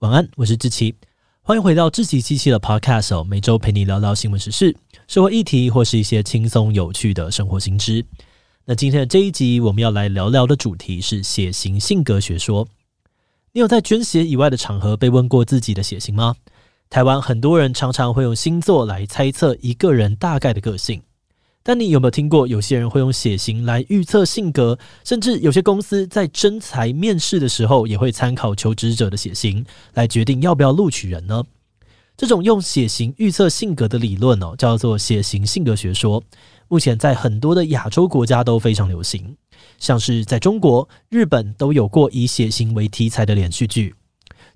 晚安，我是志祺，欢迎回到志奇七七的 Podcast 哦，每周陪你聊聊新闻时事、社会议题或是一些轻松有趣的生活新知。那今天的这一集，我们要来聊聊的主题是血型性格学说。你有在捐血以外的场合被问过自己的血型吗？台湾很多人常常会用星座来猜测一个人大概的个性。但你有没有听过有些人会用血型来预测性格，甚至有些公司在征才面试的时候也会参考求职者的血型来决定要不要录取人呢？这种用血型预测性格的理论哦，叫做血型性格学说。目前在很多的亚洲国家都非常流行，像是在中国、日本都有过以血型为题材的连续剧。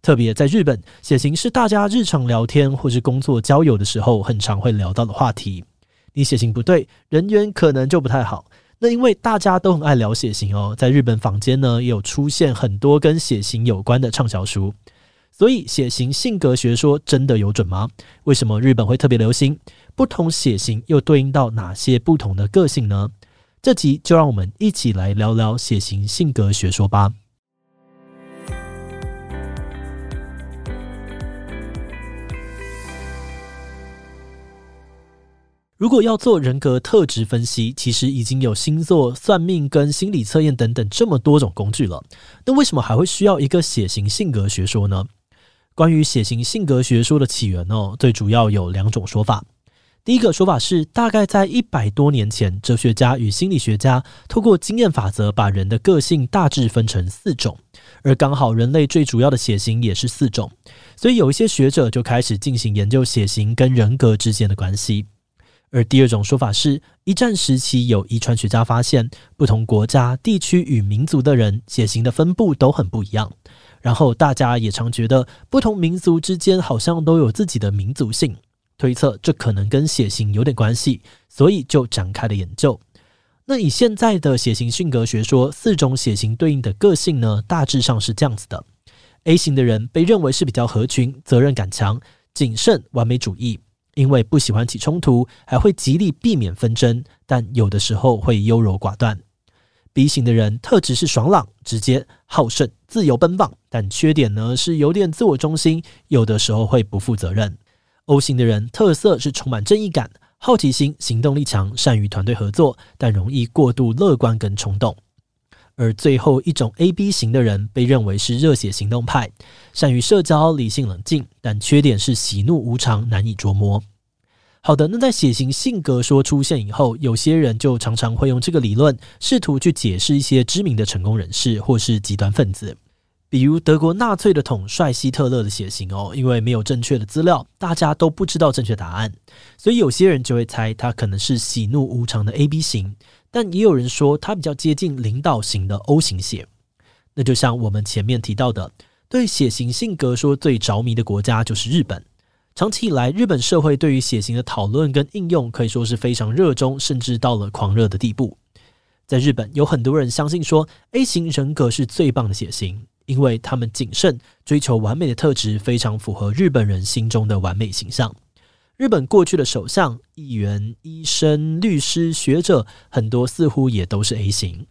特别在日本，血型是大家日常聊天或是工作交友的时候很常会聊到的话题。你血型不对，人缘可能就不太好。那因为大家都很爱聊血型哦，在日本坊间呢也有出现很多跟血型有关的畅销书。所以血型性格学说真的有准吗？为什么日本会特别流行？不同血型又对应到哪些不同的个性呢？这集就让我们一起来聊聊血型性格学说吧。如果要做人格特质分析，其实已经有星座、算命跟心理测验等等这么多种工具了。那为什么还会需要一个血型性格学说呢？关于血型性格学说的起源哦，最主要有两种说法。第一个说法是，大概在一百多年前，哲学家与心理学家透过经验法则，把人的个性大致分成四种，而刚好人类最主要的血型也是四种，所以有一些学者就开始进行研究血型跟人格之间的关系。而第二种说法是，一战时期有遗传学家发现，不同国家、地区与民族的人血型的分布都很不一样。然后大家也常觉得，不同民族之间好像都有自己的民族性，推测这可能跟血型有点关系，所以就展开了研究。那以现在的血型性格学说，四种血型对应的个性呢，大致上是这样子的：A 型的人被认为是比较合群、责任感强、谨慎、完美主义。因为不喜欢起冲突，还会极力避免纷争，但有的时候会优柔寡断。B 型的人特质是爽朗、直接、好胜、自由奔放，但缺点呢是有点自我中心，有的时候会不负责任。O 型的人特色是充满正义感、好奇心、行动力强、善于团队合作，但容易过度乐观跟冲动。而最后一种 AB 型的人被认为是热血行动派，善于社交、理性冷静，但缺点是喜怒无常、难以捉摸。好的，那在血型性格说出现以后，有些人就常常会用这个理论试图去解释一些知名的成功人士或是极端分子，比如德国纳粹的统帅希特勒的血型哦，因为没有正确的资料，大家都不知道正确答案，所以有些人就会猜他可能是喜怒无常的 AB 型。但也有人说他比较接近领导型的 O 型血，那就像我们前面提到的，对血型性格说最着迷的国家就是日本。长期以来，日本社会对于血型的讨论跟应用可以说是非常热衷，甚至到了狂热的地步。在日本，有很多人相信说 A 型人格是最棒的血型，因为他们谨慎、追求完美的特质，非常符合日本人心中的完美形象。日本过去的首相、议员、医生、律师、学者，很多似乎也都是 A 型。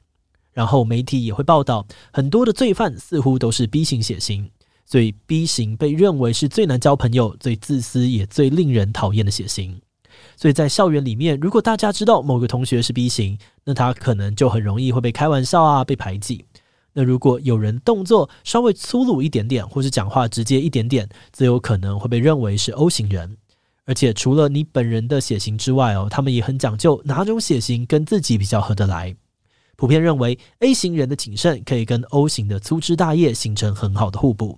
然后媒体也会报道，很多的罪犯似乎都是 B 型血型，所以 B 型被认为是最难交朋友、最自私也最令人讨厌的血型。所以在校园里面，如果大家知道某个同学是 B 型，那他可能就很容易会被开玩笑啊，被排挤。那如果有人动作稍微粗鲁一点点，或是讲话直接一点点，则有可能会被认为是 O 型人。而且除了你本人的血型之外哦，他们也很讲究哪种血型跟自己比较合得来。普遍认为 A 型人的谨慎可以跟 O 型的粗枝大叶形成很好的互补，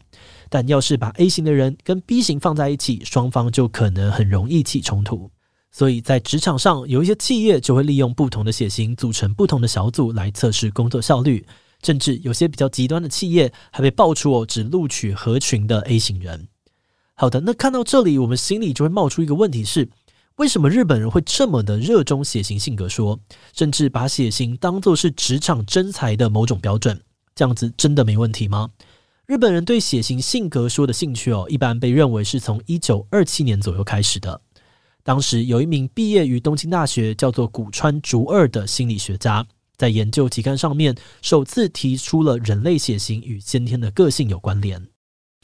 但要是把 A 型的人跟 B 型放在一起，双方就可能很容易起冲突。所以在职场上，有一些企业就会利用不同的血型组成不同的小组来测试工作效率，甚至有些比较极端的企业还被爆出哦，只录取合群的 A 型人。好的，那看到这里，我们心里就会冒出一个问题是：为什么日本人会这么的热衷血型性格说，甚至把血型当作是职场真才的某种标准？这样子真的没问题吗？日本人对血型性格说的兴趣哦，一般被认为是从一九二七年左右开始的。当时有一名毕业于东京大学叫做古川竹二的心理学家，在研究期刊上面首次提出了人类血型与先天的个性有关联。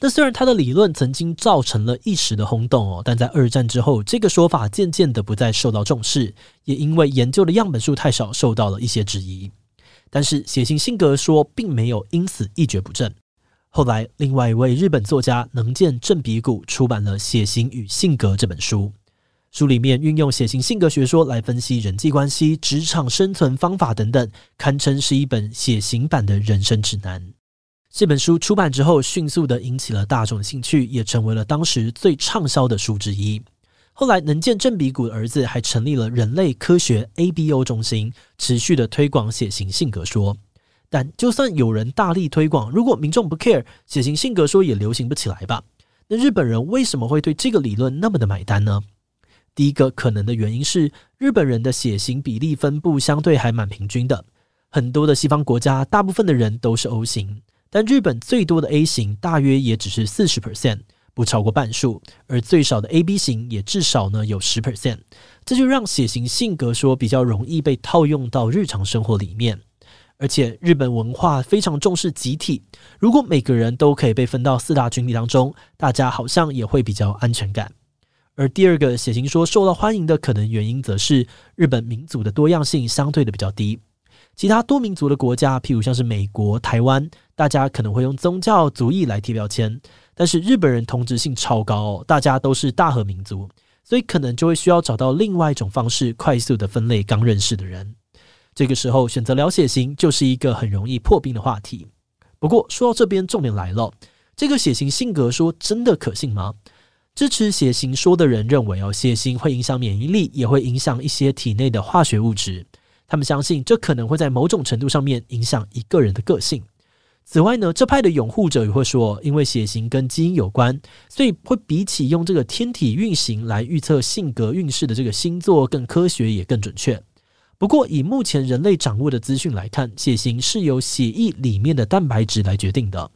那虽然他的理论曾经造成了一时的轰动哦，但在二战之后，这个说法渐渐的不再受到重视，也因为研究的样本数太少，受到了一些质疑。但是血型性格说并没有因此一蹶不振。后来，另外一位日本作家能见正比古出版了《血型与性格》这本书，书里面运用血型性格学说来分析人际关系、职场生存方法等等，堪称是一本血型版的人生指南。这本书出版之后，迅速的引起了大众兴趣，也成为了当时最畅销的书之一。后来，能见正比古的儿子还成立了人类科学 ABO 中心，持续的推广血型性格说。但就算有人大力推广，如果民众不 care，血型性格说也流行不起来吧？那日本人为什么会对这个理论那么的买单呢？第一个可能的原因是，日本人的血型比例分布相对还蛮平均的，很多的西方国家，大部分的人都是 O 型。但日本最多的 A 型大约也只是四十 percent，不超过半数，而最少的 AB 型也至少呢有十 percent，这就让血型性格说比较容易被套用到日常生活里面。而且日本文化非常重视集体，如果每个人都可以被分到四大群体当中，大家好像也会比较安全感。而第二个血型说受到欢迎的可能原因，则是日本民族的多样性相对的比较低。其他多民族的国家，譬如像是美国、台湾，大家可能会用宗教、族裔来贴标签，但是日本人同质性超高哦，大家都是大和民族，所以可能就会需要找到另外一种方式，快速的分类刚认识的人。这个时候选择聊血型，就是一个很容易破冰的话题。不过说到这边，重点来了，这个血型性格说真的可信吗？支持血型说的人认为哦，血型会影响免疫力，也会影响一些体内的化学物质。他们相信这可能会在某种程度上面影响一个人的个性。此外呢，这派的拥护者也会说，因为血型跟基因有关，所以会比起用这个天体运行来预测性格运势的这个星座更科学也更准确。不过，以目前人类掌握的资讯来看，血型是由血液里面的蛋白质来决定的。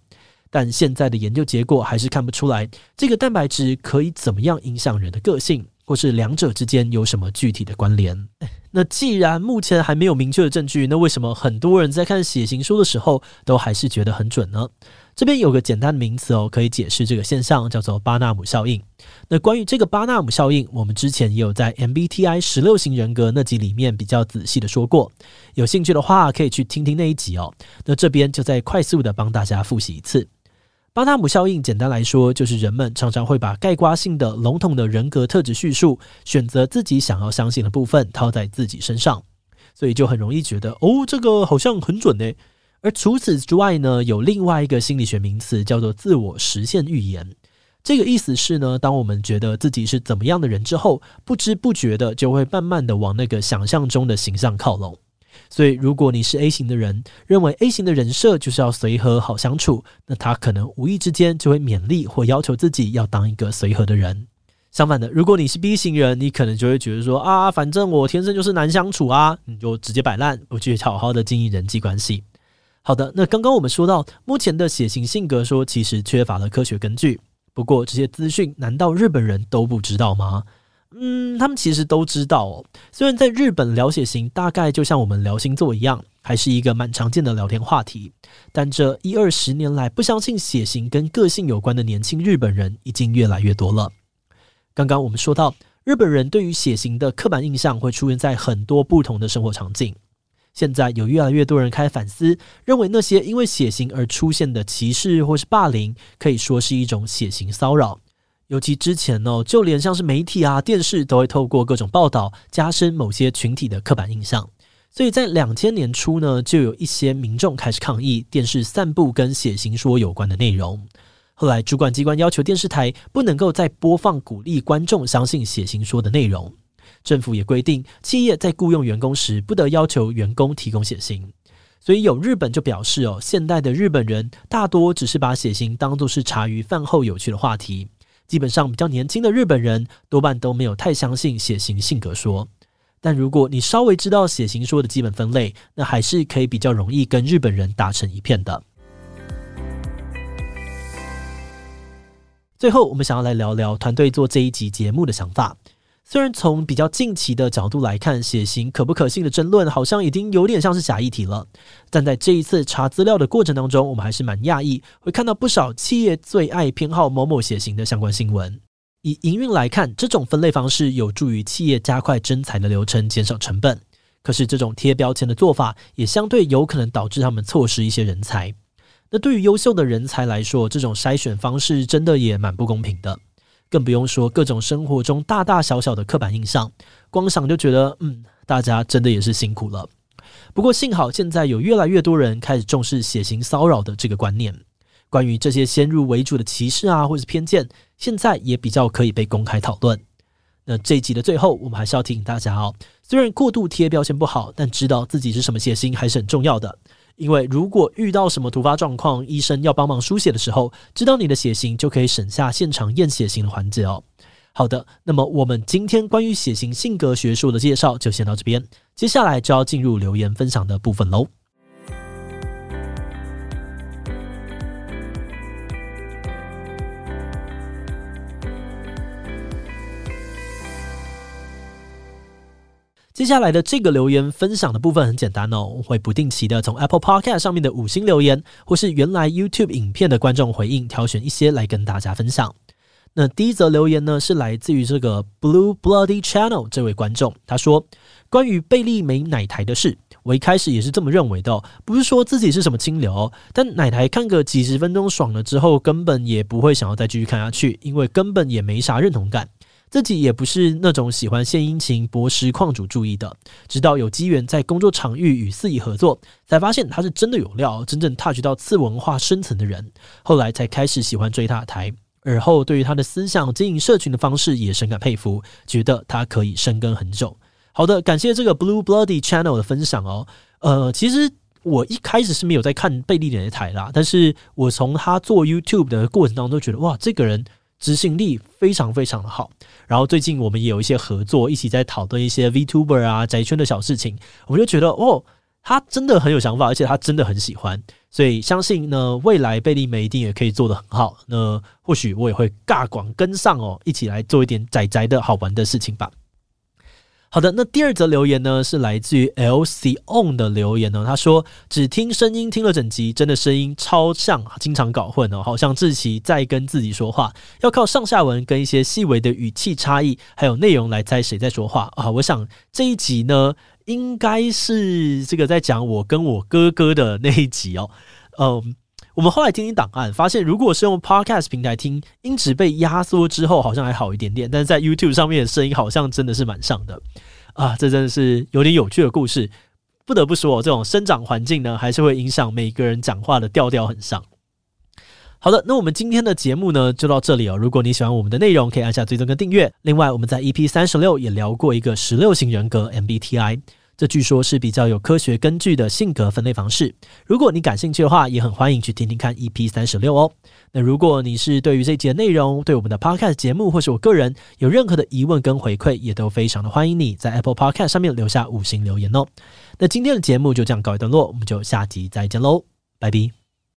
但现在的研究结果还是看不出来这个蛋白质可以怎么样影响人的个性，或是两者之间有什么具体的关联。那既然目前还没有明确的证据，那为什么很多人在看血型书的时候都还是觉得很准呢？这边有个简单的名词哦，可以解释这个现象，叫做巴纳姆效应。那关于这个巴纳姆效应，我们之前也有在 MBTI 十六型人格那集里面比较仔细的说过，有兴趣的话可以去听听那一集哦。那这边就再快速的帮大家复习一次。巴纳姆效应简单来说，就是人们常常会把概括性的、笼统的人格特质叙述，选择自己想要相信的部分套在自己身上，所以就很容易觉得哦，这个好像很准呢。而除此之外呢，有另外一个心理学名词叫做自我实现预言。这个意思是呢，当我们觉得自己是怎么样的人之后，不知不觉的就会慢慢的往那个想象中的形象靠拢。所以，如果你是 A 型的人，认为 A 型的人设就是要随和、好相处，那他可能无意之间就会勉励或要求自己要当一个随和的人。相反的，如果你是 B 型人，你可能就会觉得说啊，反正我天生就是难相处啊，你就直接摆烂，不去好好的经营人际关系。好的，那刚刚我们说到，目前的血型性格说其实缺乏了科学根据。不过，这些资讯难道日本人都不知道吗？嗯，他们其实都知道。虽然在日本聊血型大概就像我们聊星座一样，还是一个蛮常见的聊天话题，但这一二十年来，不相信血型跟个性有关的年轻日本人已经越来越多了。刚刚我们说到，日本人对于血型的刻板印象会出现在很多不同的生活场景。现在有越来越多人开始反思，认为那些因为血型而出现的歧视或是霸凌，可以说是一种血型骚扰。尤其之前哦，就连像是媒体啊、电视都会透过各种报道加深某些群体的刻板印象，所以在两千年初呢，就有一些民众开始抗议电视散布跟血型说有关的内容。后来主管机关要求电视台不能够再播放鼓励观众相信血型说的内容，政府也规定企业在雇佣员工时不得要求员工提供血型。所以有日本就表示哦，现代的日本人大多只是把血型当作是茶余饭后有趣的话题。基本上比较年轻的日本人多半都没有太相信血型性格说，但如果你稍微知道血型说的基本分类，那还是可以比较容易跟日本人打成一片的。最后，我们想要来聊聊团队做这一集节目的想法。虽然从比较近期的角度来看，血型可不可信的争论好像已经有点像是假议题了，但在这一次查资料的过程当中，我们还是蛮讶异，会看到不少企业最爱偏好某某血型的相关新闻。以营运来看，这种分类方式有助于企业加快征才的流程，减少成本。可是，这种贴标签的做法也相对有可能导致他们错失一些人才。那对于优秀的人才来说，这种筛选方式真的也蛮不公平的。更不用说各种生活中大大小小的刻板印象，光想就觉得，嗯，大家真的也是辛苦了。不过幸好现在有越来越多人开始重视血型骚扰的这个观念，关于这些先入为主的歧视啊，或是偏见，现在也比较可以被公开讨论。那这一集的最后，我们还是要提醒大家哦，虽然过度贴标签不好，但知道自己是什么血型还是很重要的。因为如果遇到什么突发状况，医生要帮忙输血的时候，知道你的血型就可以省下现场验血型的环节哦。好的，那么我们今天关于血型性格学术的介绍就先到这边，接下来就要进入留言分享的部分喽。接下来的这个留言分享的部分很简单哦，我会不定期的从 Apple Podcast 上面的五星留言，或是原来 YouTube 影片的观众回应，挑选一些来跟大家分享。那第一则留言呢，是来自于这个 Blue Bloody Channel 这位观众，他说：“关于贝利美奶台的事，我一开始也是这么认为的，不是说自己是什么清流，但奶台看个几十分钟爽了之后，根本也不会想要再继续看下去，因为根本也没啥认同感。”自己也不是那种喜欢献殷勤、博实况主注意的，直到有机缘在工作场域与四乙合作，才发现他是真的有料，真正 touch 到次文化深层的人。后来才开始喜欢追他的台，而后对于他的思想、经营社群的方式也深感佩服，觉得他可以深耕很久。好的，感谢这个 Blue Bloody Channel 的分享哦。呃，其实我一开始是没有在看贝利的台啦，但是我从他做 YouTube 的过程当中，都觉得哇，这个人。执行力非常非常的好，然后最近我们也有一些合作，一起在讨论一些 VTuber 啊宅圈的小事情，我就觉得哦，他真的很有想法，而且他真的很喜欢，所以相信呢，未来贝利梅一定也可以做得很好。那或许我也会尬广跟上哦，一起来做一点宅宅的好玩的事情吧。好的，那第二则留言呢，是来自于 LC On 的留言呢。他说：“只听声音听了整集，真的声音超像，经常搞混哦，好像志祺在跟自己说话，要靠上下文跟一些细微的语气差异，还有内容来猜谁在说话啊。”我想这一集呢，应该是这个在讲我跟我哥哥的那一集哦。嗯。我们后来听听档案，发现如果是用 Podcast 平台听，音质被压缩之后好像还好一点点，但是在 YouTube 上面的声音好像真的是蛮像的啊！这真的是有点有趣的故事。不得不说，这种生长环境呢，还是会影响每个人讲话的调调很像。好的，那我们今天的节目呢就到这里哦。如果你喜欢我们的内容，可以按下追踪跟订阅。另外，我们在 EP 三十六也聊过一个十六型人格 MBTI。这据说是比较有科学根据的性格分类方式。如果你感兴趣的话，也很欢迎去听听看 EP 三十六哦。那如果你是对于这节内容，对我们的 Podcast 节目或是我个人有任何的疑问跟回馈，也都非常的欢迎你在 Apple Podcast 上面留下五星留言哦。那今天的节目就这样告一段落，我们就下集再见喽，拜拜。